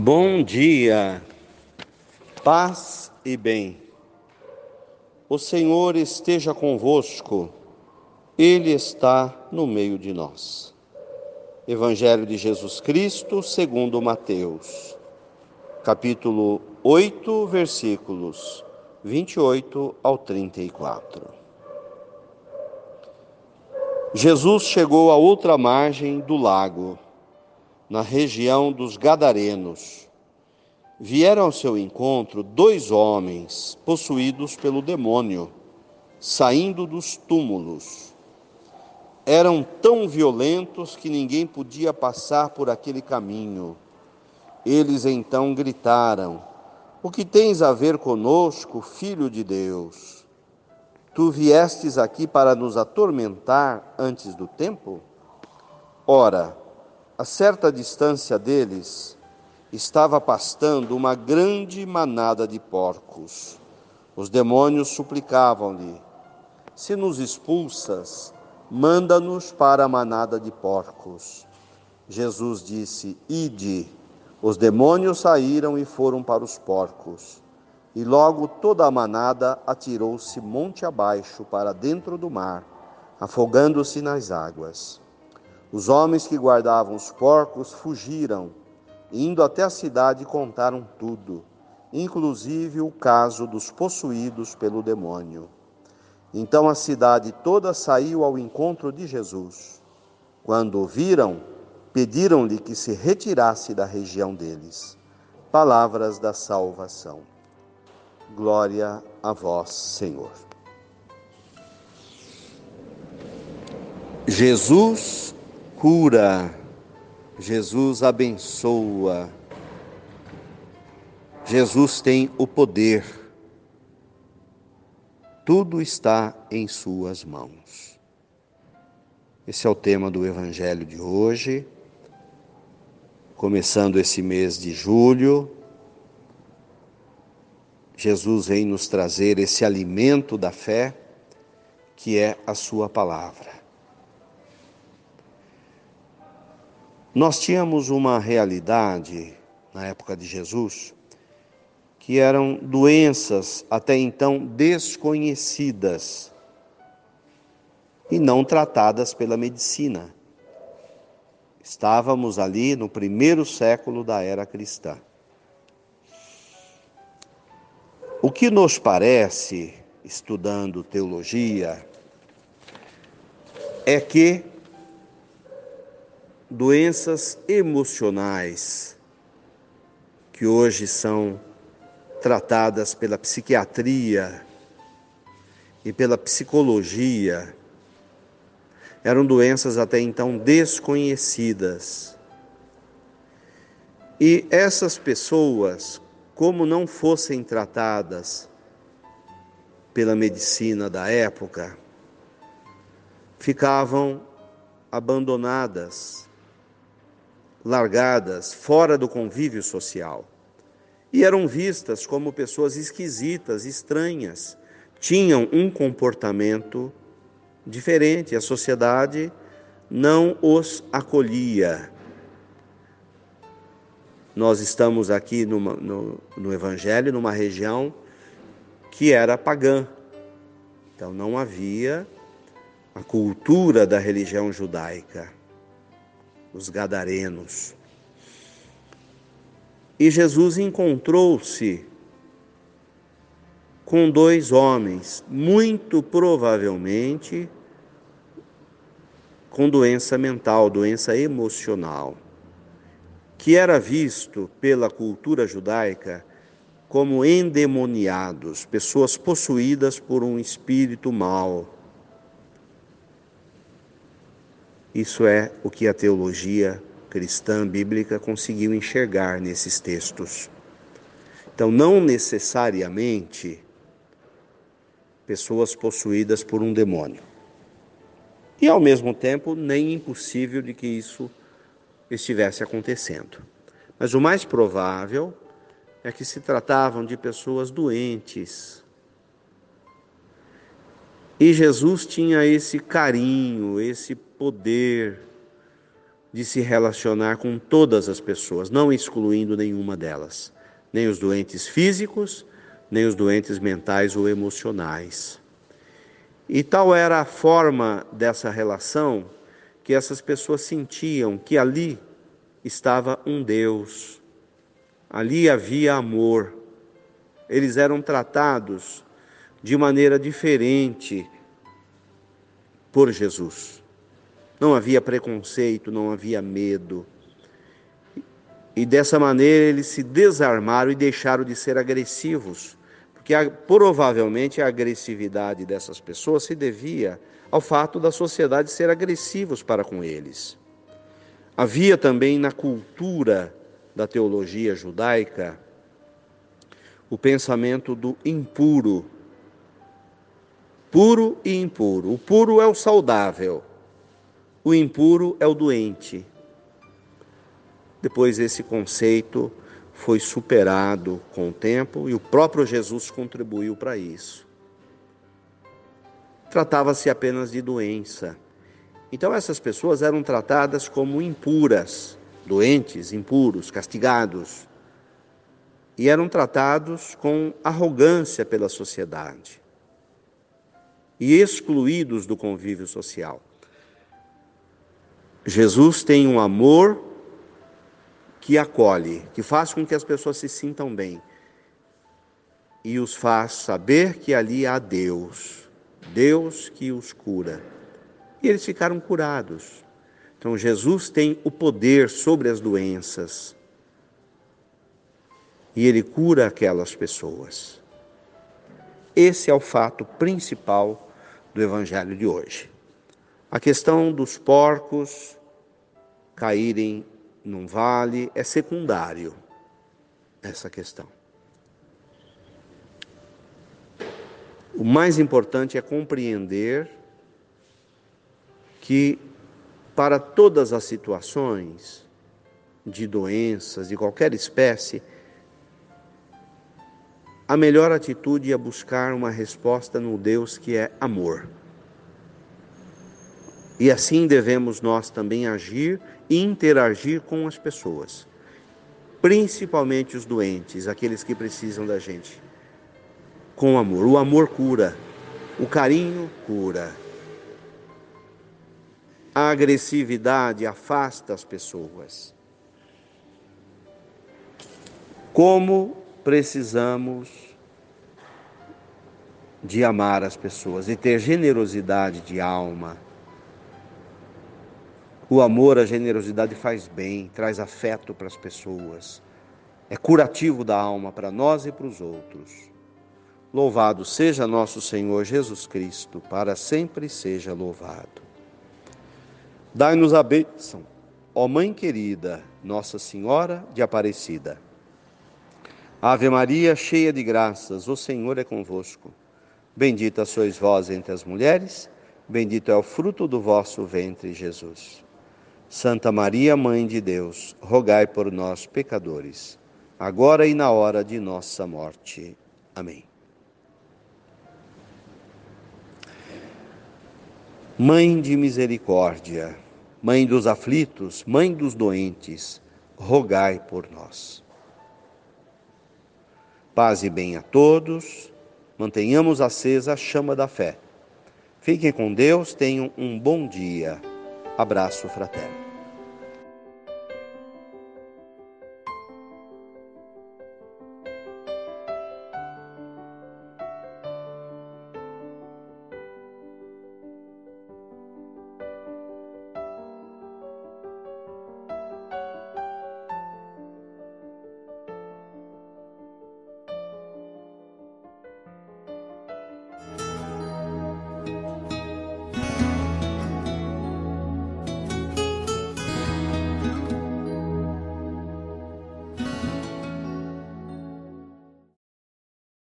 Bom dia, paz e bem. O Senhor esteja convosco, Ele está no meio de nós. Evangelho de Jesus Cristo, segundo Mateus, capítulo 8, versículos 28 ao 34. Jesus chegou à outra margem do lago na região dos Gadarenos. Vieram ao seu encontro dois homens possuídos pelo demônio, saindo dos túmulos. Eram tão violentos que ninguém podia passar por aquele caminho. Eles então gritaram: O que tens a ver conosco, filho de Deus? Tu viestes aqui para nos atormentar antes do tempo? Ora, a certa distância deles, estava pastando uma grande manada de porcos. Os demônios suplicavam-lhe: Se nos expulsas, manda-nos para a manada de porcos. Jesus disse: Ide. Os demônios saíram e foram para os porcos. E logo toda a manada atirou-se monte abaixo para dentro do mar, afogando-se nas águas. Os homens que guardavam os porcos fugiram, indo até a cidade contaram tudo, inclusive o caso dos possuídos pelo demônio. Então a cidade toda saiu ao encontro de Jesus. Quando o viram, pediram-lhe que se retirasse da região deles. Palavras da salvação. Glória a vós, Senhor. Jesus cura, Jesus abençoa, Jesus tem o poder, tudo está em Suas mãos. Esse é o tema do Evangelho de hoje, começando esse mês de julho. Jesus vem nos trazer esse alimento da fé, que é a Sua palavra. Nós tínhamos uma realidade na época de Jesus que eram doenças até então desconhecidas e não tratadas pela medicina. Estávamos ali no primeiro século da era cristã. O que nos parece, estudando teologia, é que doenças emocionais que hoje são tratadas pela psiquiatria e pela psicologia eram doenças até então desconhecidas. E essas pessoas, como não fossem tratadas pela medicina da época, ficavam abandonadas largadas fora do convívio social. E eram vistas como pessoas esquisitas, estranhas, tinham um comportamento diferente, a sociedade não os acolhia. Nós estamos aqui numa, no, no Evangelho, numa região que era pagã, então não havia a cultura da religião judaica os gadarenos. E Jesus encontrou-se com dois homens, muito provavelmente com doença mental, doença emocional, que era visto pela cultura judaica como endemoniados, pessoas possuídas por um espírito mau. Isso é o que a teologia cristã bíblica conseguiu enxergar nesses textos. Então, não necessariamente pessoas possuídas por um demônio. E, ao mesmo tempo, nem impossível de que isso estivesse acontecendo. Mas o mais provável é que se tratavam de pessoas doentes, e Jesus tinha esse carinho, esse poder de se relacionar com todas as pessoas, não excluindo nenhuma delas, nem os doentes físicos, nem os doentes mentais ou emocionais. E tal era a forma dessa relação que essas pessoas sentiam que ali estava um Deus, ali havia amor. Eles eram tratados de maneira diferente por Jesus. Não havia preconceito, não havia medo. E dessa maneira eles se desarmaram e deixaram de ser agressivos que provavelmente a agressividade dessas pessoas se devia ao fato da sociedade ser agressivos para com eles. Havia também na cultura da teologia judaica o pensamento do impuro. Puro e impuro. O puro é o saudável, o impuro é o doente. Depois esse conceito foi superado com o tempo e o próprio Jesus contribuiu para isso. Tratava-se apenas de doença. Então essas pessoas eram tratadas como impuras, doentes, impuros, castigados. E eram tratados com arrogância pela sociedade e excluídos do convívio social. Jesus tem um amor que acolhe, que faz com que as pessoas se sintam bem e os faz saber que ali há Deus, Deus que os cura. E eles ficaram curados. Então Jesus tem o poder sobre as doenças e ele cura aquelas pessoas. Esse é o fato principal do evangelho de hoje. A questão dos porcos caírem num vale, é secundário essa questão. O mais importante é compreender que, para todas as situações de doenças de qualquer espécie, a melhor atitude é buscar uma resposta no Deus que é amor. E assim devemos nós também agir e interagir com as pessoas, principalmente os doentes, aqueles que precisam da gente, com amor. O amor cura, o carinho cura. A agressividade afasta as pessoas. Como precisamos de amar as pessoas e ter generosidade de alma o amor, a generosidade faz bem, traz afeto para as pessoas, é curativo da alma para nós e para os outros. Louvado seja nosso Senhor Jesus Cristo, para sempre seja louvado. Dai-nos a bênção, ó Mãe querida, Nossa Senhora de Aparecida. Ave Maria, cheia de graças, o Senhor é convosco. Bendita sois vós entre as mulheres, bendito é o fruto do vosso ventre, Jesus. Santa Maria, Mãe de Deus, rogai por nós, pecadores, agora e na hora de nossa morte. Amém. Mãe de misericórdia, Mãe dos aflitos, Mãe dos doentes, rogai por nós. Paz e bem a todos, mantenhamos acesa a chama da fé. Fiquem com Deus, tenham um bom dia. Abraço fraterno.